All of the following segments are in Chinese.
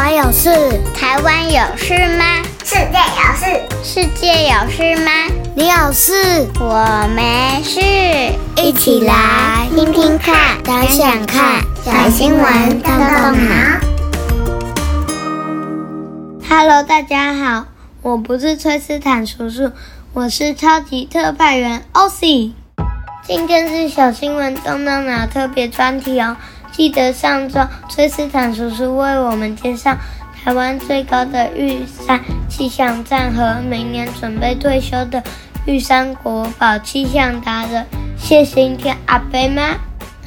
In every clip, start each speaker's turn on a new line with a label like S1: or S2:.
S1: 我有事，
S2: 台湾有事吗？
S3: 世界有事，
S2: 世界有事吗？
S1: 你有事，
S2: 我没事。
S1: 一起来听听看，想想看，小新闻动动脑。
S4: Hello，大家好，我不是崔斯坦叔叔，我是超级特派员 OC。今天是小新闻动动脑特别专题哦。记得上周崔斯坦叔叔为我们介绍台湾最高的玉山气象站和明年准备退休的玉山国宝气象达人谢新天阿伯吗？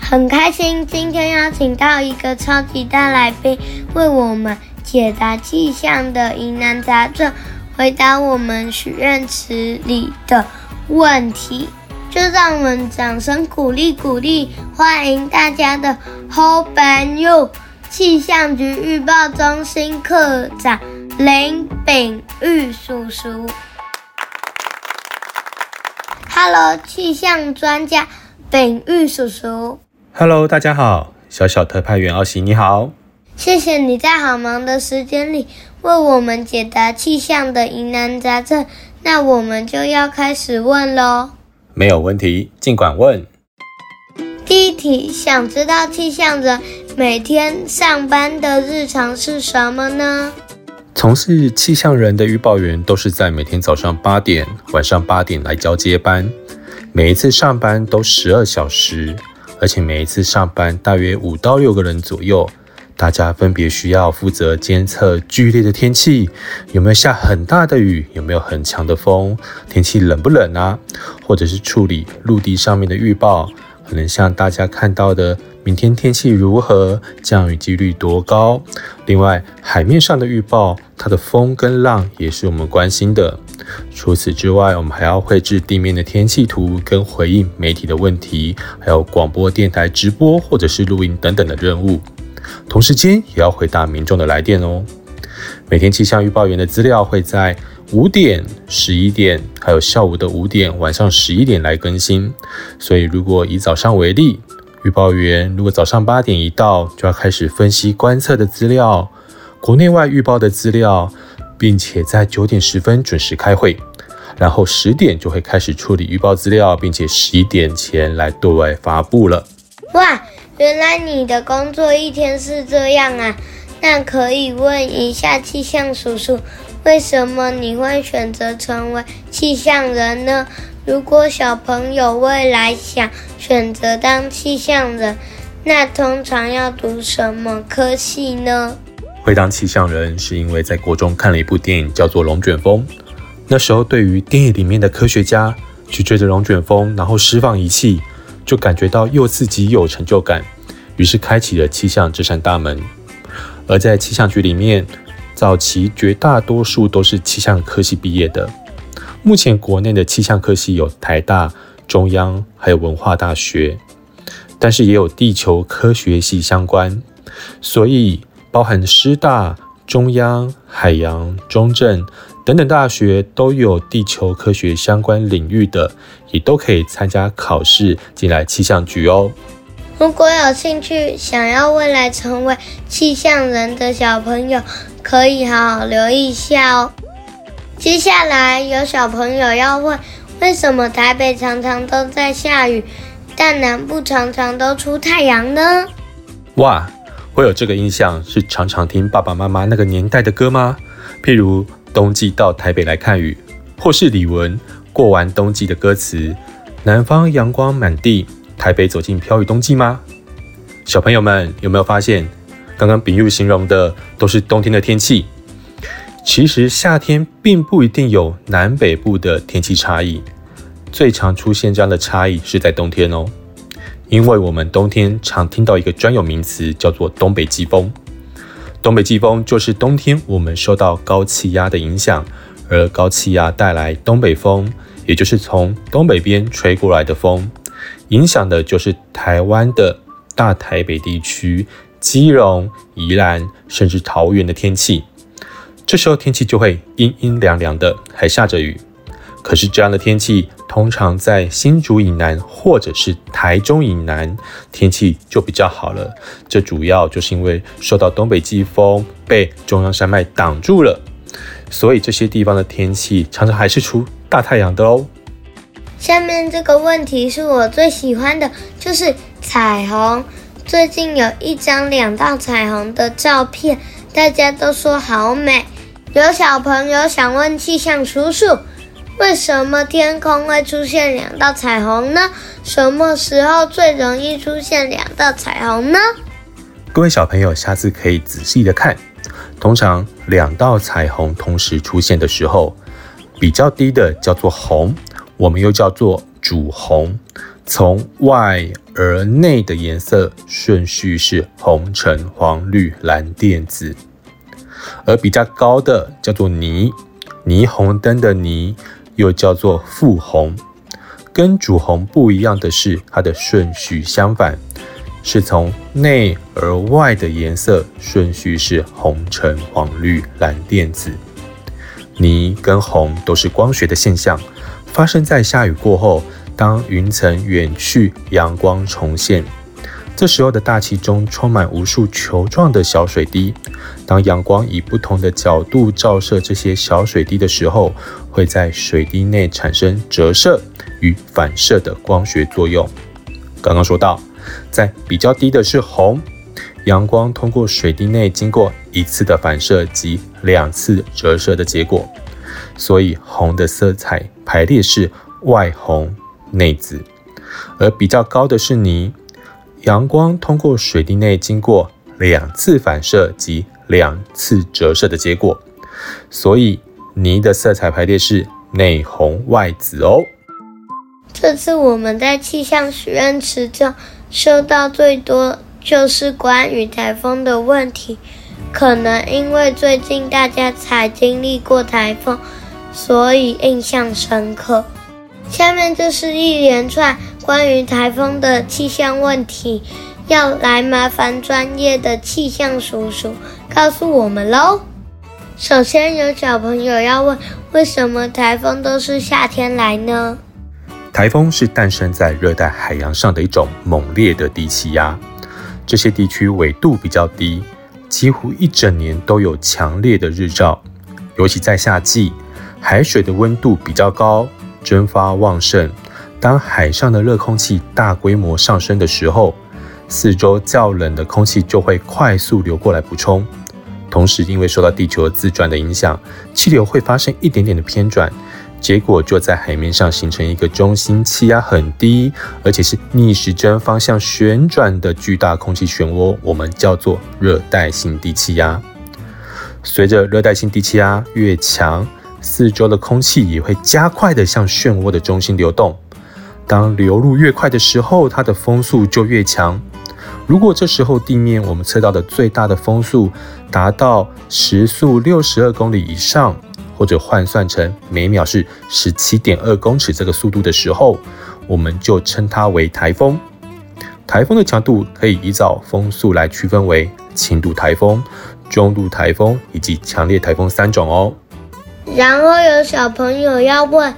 S4: 很开心今天邀请到一个超级大来宾为我们解答气象的疑难杂症，回答我们许愿池里的问题。就让我们掌声鼓励鼓励，欢迎大家的好朋友气象局预报中心科长林炳玉叔叔。Hello，气象专家炳玉叔叔。
S5: Hello，大家好，小小特派员奥西你好。
S4: 谢谢你在好忙的时间里为我们解答气象的疑难杂症，那我们就要开始问喽。
S5: 没有问题，尽管问。
S4: 第一题，想知道气象人每天上班的日常是什么呢？
S5: 从事气象人的预报员都是在每天早上八点、晚上八点来交接班，每一次上班都十二小时，而且每一次上班大约五到六个人左右。大家分别需要负责监测剧烈的天气，有没有下很大的雨，有没有很强的风，天气冷不冷啊？或者是处理陆地上面的预报，可能像大家看到的明天天气如何，降雨几率多高。另外，海面上的预报，它的风跟浪也是我们关心的。除此之外，我们还要绘制地面的天气图，跟回应媒体的问题，还有广播电台直播或者是录音等等的任务。同时间也要回答民众的来电哦。每天气象预报员的资料会在五点、十一点，还有下午的五点、晚上十一点来更新。所以，如果以早上为例，预报员如果早上八点一到，就要开始分析观测的资料、国内外预报的资料，并且在九点十分准时开会。然后十点就会开始处理预报资料，并且十一点前来对外发布了。
S4: 哇！原来你的工作一天是这样啊？那可以问一下气象叔叔，为什么你会选择成为气象人呢？如果小朋友未来想选择当气象人，那通常要读什么科系呢？
S5: 会当气象人是因为在国中看了一部电影，叫做《龙卷风》。那时候对于电影里面的科学家去追着龙卷风，然后释放仪器。就感觉到又刺激又有成就感，于是开启了气象这扇大门。而在气象局里面，早期绝大多数都是气象科系毕业的。目前国内的气象科系有台大、中央，还有文化大学，但是也有地球科学系相关，所以包含师大、中央、海洋、中正。等等大学都有地球科学相关领域的，也都可以参加考试进来气象局哦。
S4: 如果有兴趣想要未来成为气象人的小朋友，可以好好留意一下哦。接下来有小朋友要问：为什么台北常常都在下雨，但南部常常都出太阳呢？
S5: 哇，会有这个印象是常常听爸爸妈妈那个年代的歌吗？譬如。冬季到台北来看雨，或是李玟过完冬季的歌词。南方阳光满地，台北走进飘雨冬季吗？小朋友们有没有发现，刚刚比喻形容的都是冬天的天气。其实夏天并不一定有南北部的天气差异，最常出现这样的差异是在冬天哦，因为我们冬天常听到一个专有名词，叫做东北季风。东北季风就是冬天我们受到高气压的影响，而高气压带来东北风，也就是从东北边吹过来的风，影响的就是台湾的大台北地区、基隆、宜兰，甚至桃园的天气。这时候天气就会阴阴凉凉的，还下着雨。可是这样的天气通常在新竹以南或者是台中以南，天气就比较好了。这主要就是因为受到东北季风被中央山脉挡住了，所以这些地方的天气常常还是出大太阳的哦。
S4: 下面这个问题是我最喜欢的，就是彩虹。最近有一张两道彩虹的照片，大家都说好美。有小朋友想问气象叔叔，为什么天空会出现两道彩虹呢？什么时候最容易出现两道彩虹呢？
S5: 各位小朋友，下次可以仔细的看。通常两道彩虹同时出现的时候，比较低的叫做红。我们又叫做主红，从外而内的颜色顺序是红、橙、黄、绿、蓝、靛、紫，而比较高的叫做霓，霓虹灯的霓又叫做副红。跟主红不一样的是，它的顺序相反，是从内而外的颜色顺序是红、橙、黄、绿、蓝、靛、紫。霓跟红都是光学的现象。发生在下雨过后，当云层远去，阳光重现，这时候的大气中充满无数球状的小水滴。当阳光以不同的角度照射这些小水滴的时候，会在水滴内产生折射与反射的光学作用。刚刚说到，在比较低的是红，阳光通过水滴内经过一次的反射及两次折射的结果。所以红的色彩排列是外红内紫，而比较高的是霓，阳光通过水滴内经过两次反射及两次折射的结果，所以泥的色彩排列是内红外紫哦。
S4: 这次我们在气象许愿池中收到最多就是关于台风的问题，可能因为最近大家才经历过台风。所以印象深刻。下面就是一连串关于台风的气象问题，要来麻烦专业的气象叔叔告诉我们喽。首先有小朋友要问：为什么台风都是夏天来呢？
S5: 台风是诞生在热带海洋上的一种猛烈的低气压，这些地区纬度比较低，几乎一整年都有强烈的日照，尤其在夏季。海水的温度比较高，蒸发旺盛。当海上的热空气大规模上升的时候，四周较冷的空气就会快速流过来补充。同时，因为受到地球自转的影响，气流会发生一点点的偏转，结果就在海面上形成一个中心气压很低，而且是逆时针方向旋转的巨大空气漩涡，我们叫做热带性低气压。随着热带性低气压越强，四周的空气也会加快地向漩涡的中心流动。当流入越快的时候，它的风速就越强。如果这时候地面我们测到的最大的风速达到时速六十二公里以上，或者换算成每秒是十七点二公尺这个速度的时候，我们就称它为台风。台风的强度可以依照风速来区分为轻度台风、中度台风以及强烈台风三种哦。
S4: 然后有小朋友要问，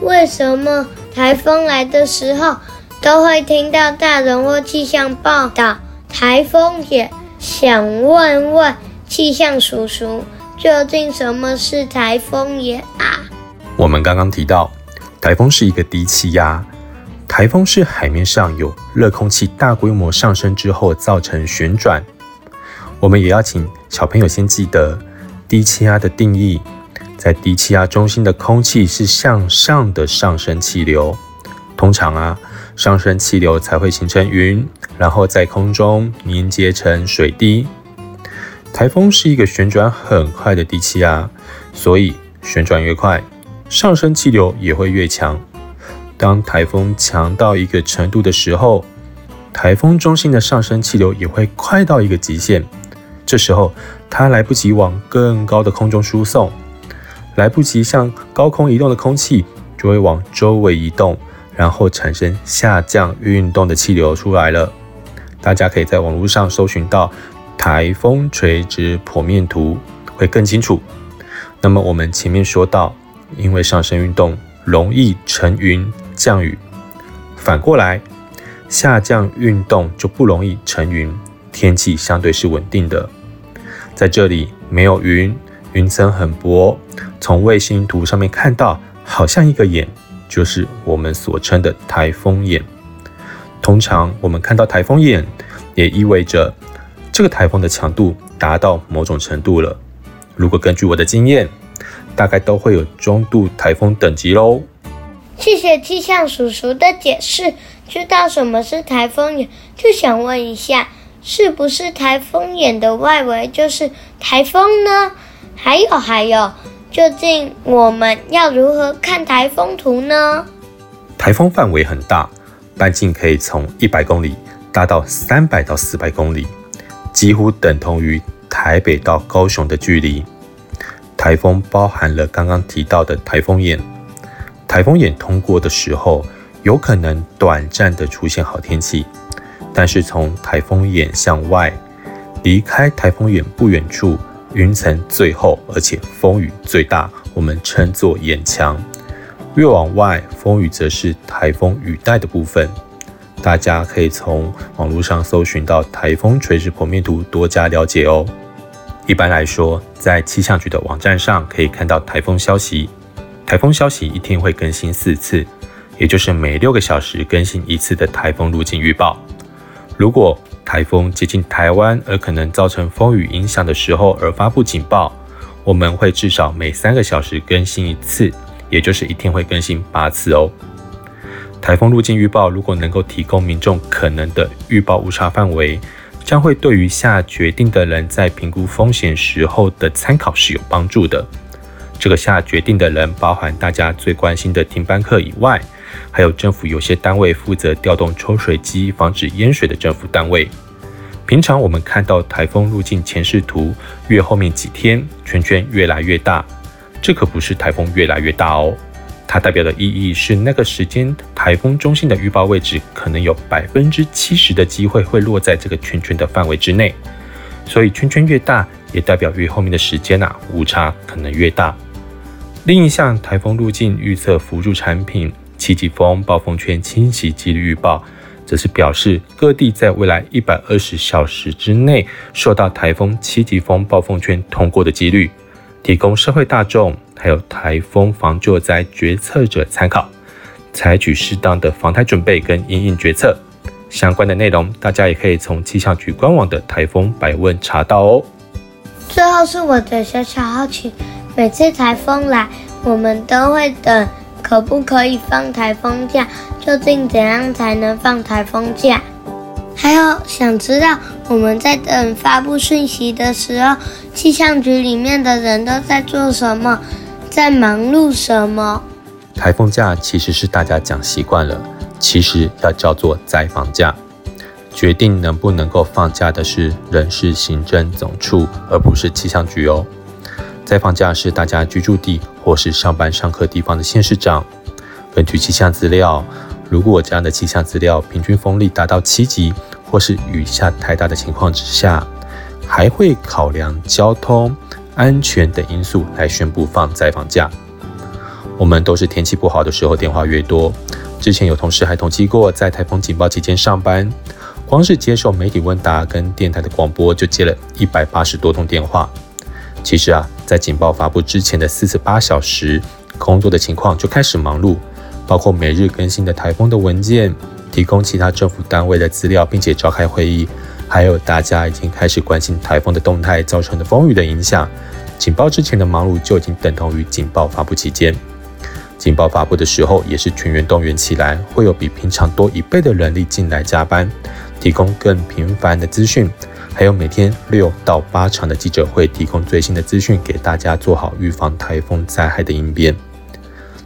S4: 为什么台风来的时候都会听到大人或气象报道台风眼？想问问气象叔叔，究竟什么是台风眼啊？
S5: 我们刚刚提到，台风是一个低气压，台风是海面上有热空气大规模上升之后造成旋转。我们也要请小朋友先记得低气压的定义。在低气压中心的空气是向上的上升气流，通常啊，上升气流才会形成云，然后在空中凝结成水滴。台风是一个旋转很快的低气压，所以旋转越快，上升气流也会越强。当台风强到一个程度的时候，台风中心的上升气流也会快到一个极限，这时候它来不及往更高的空中输送。来不及向高空移动的空气，就会往周围移动，然后产生下降运动的气流出来了。大家可以在网络上搜寻到台风垂直剖面图，会更清楚。那么我们前面说到，因为上升运动容易成云，降雨。反过来，下降运动就不容易成云，天气相对是稳定的。在这里没有云，云层很薄，从卫星图上面看到，好像一个眼，就是我们所称的台风眼。通常我们看到台风眼，也意味着这个台风的强度达到某种程度了。如果根据我的经验，大概都会有中度台风等级喽。
S4: 谢谢气象叔叔的解释，知道什么是台风眼，就想问一下。是不是台风眼的外围就是台风呢？还有还有，究竟我们要如何看台风图呢？
S5: 台风范围很大，半径可以从一百公里大到三百到四百公里，几乎等同于台北到高雄的距离。台风包含了刚刚提到的台风眼，台风眼通过的时候，有可能短暂的出现好天气。但是从台风眼向外，离开台风眼不远处，云层最厚，而且风雨最大，我们称作眼墙。越往外，风雨则是台风雨带的部分。大家可以从网络上搜寻到台风垂直剖面图，多加了解哦。一般来说，在气象局的网站上可以看到台风消息。台风消息一天会更新四次，也就是每六个小时更新一次的台风路径预报。如果台风接近台湾而可能造成风雨影响的时候而发布警报，我们会至少每三个小时更新一次，也就是一天会更新八次哦。台风路径预报如果能够提供民众可能的预报误差范围，将会对于下决定的人在评估风险时候的参考是有帮助的。这个下决定的人包含大家最关心的停班课以外。还有政府有些单位负责调动抽水机防止淹水的政府单位。平常我们看到台风路径前视图，越后面几天圈圈越来越大，这可不是台风越来越大哦，它代表的意义是那个时间台风中心的预报位置可能有百分之七十的机会会落在这个圈圈的范围之内，所以圈圈越大，也代表越后面的时间啊误差可能越大。另一项台风路径预测辅助产品。七级风暴风圈侵袭几率预报，则是表示各地在未来一百二十小时之内受到台风七级风暴风圈通过的几率，提供社会大众还有台风防救灾决策者参考，采取适当的防台准备跟因应决策。相关的内容，大家也可以从气象局官网的台风百问查到哦。
S4: 最后是我的小小好奇，每次台风来，我们都会等。可不可以放台风假？究竟怎样才能放台风假？还有想知道我们在等发布讯息的时候，气象局里面的人都在做什么，在忙碌什么？
S5: 台风假其实是大家讲习惯了，其实要叫做灾防假。决定能不能够放假的是人事行政总处，而不是气象局哦。灾防假是大家居住地或是上班上课地方的县市长，根据气象资料，如果这样的气象资料平均风力达到七级，或是雨下太大的情况之下，还会考量交通安全等因素来宣布放灾放假。我们都是天气不好的时候电话越多，之前有同事还统计过，在台风警报期间上班，光是接受媒体问答跟电台的广播就接了一百八十多通电话。其实啊，在警报发布之前的四十八小时，工作的情况就开始忙碌，包括每日更新的台风的文件，提供其他政府单位的资料，并且召开会议，还有大家已经开始关心台风的动态造成的风雨的影响。警报之前的忙碌就已经等同于警报发布期间。警报发布的时候，也是全员动员起来，会有比平常多一倍的人力进来加班，提供更频繁的资讯。还有每天六到八场的记者会，提供最新的资讯给大家，做好预防台风灾害的应变。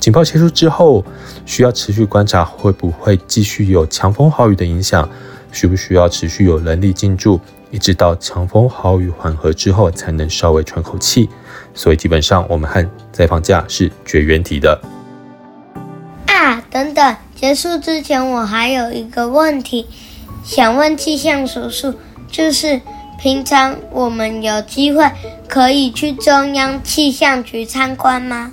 S5: 警报结束之后，需要持续观察会不会继续有强风豪雨的影响，需不需要持续有人力进驻，一直到强风豪雨缓和之后才能稍微喘口气。所以基本上我们和灾放假是绝缘体的。
S4: 啊，等等，结束之前我还有一个问题想问气象叔叔。就是平常我们有机会可以去中央气象局参观吗？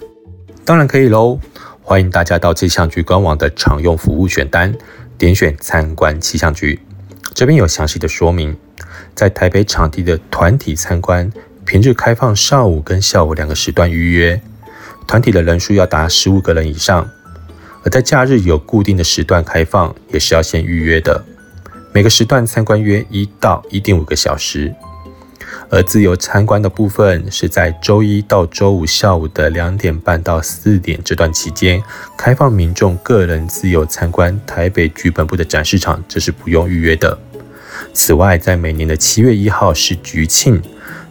S5: 当然可以喽，欢迎大家到气象局官网的常用服务选单，点选参观气象局，这边有详细的说明。在台北场地的团体参观，平日开放上午跟下午两个时段预约，团体的人数要达十五个人以上。而在假日有固定的时段开放，也是要先预约的。每个时段参观约一到一点五个小时。而自由参观的部分是在周一到周五下午的两点半到四点这段期间，开放民众个人自由参观台北局本部的展示场，这是不用预约的。此外，在每年的七月一号是局庆。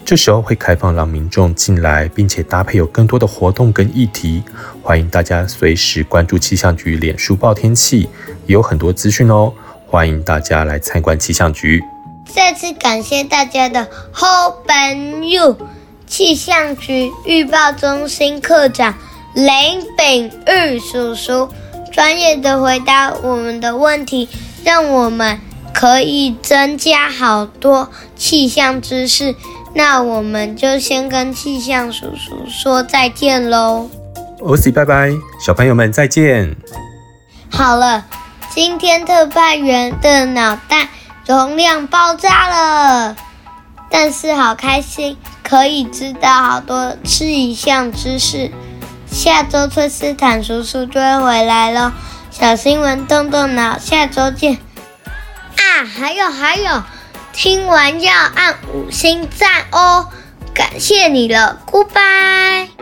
S5: 这时候会开放让民众进来，并且搭配有更多的活动跟议题，欢迎大家随时关注气象局脸书报天气，也有很多资讯哦。欢迎大家来参观气象局。
S4: 再次感谢大家的好朋友，气象局预报中心科长林炳玉叔叔，专业的回答我们的问题，让我们可以增加好多气象知识。那我们就先跟气象叔叔说再见喽。
S5: 欧西，拜拜，小朋友们再见。
S4: 好了，今天特派员的脑袋容量爆炸了，但是好开心，可以知道好多吃一项知识。下周崔斯坦叔叔就会回来喽。小新闻动动脑，下周见。啊，还有还有。听完要按五星赞哦，感谢你了，Goodbye。